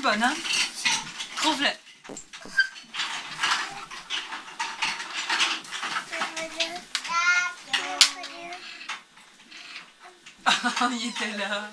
bonne, hein? Trouve-le. il était là.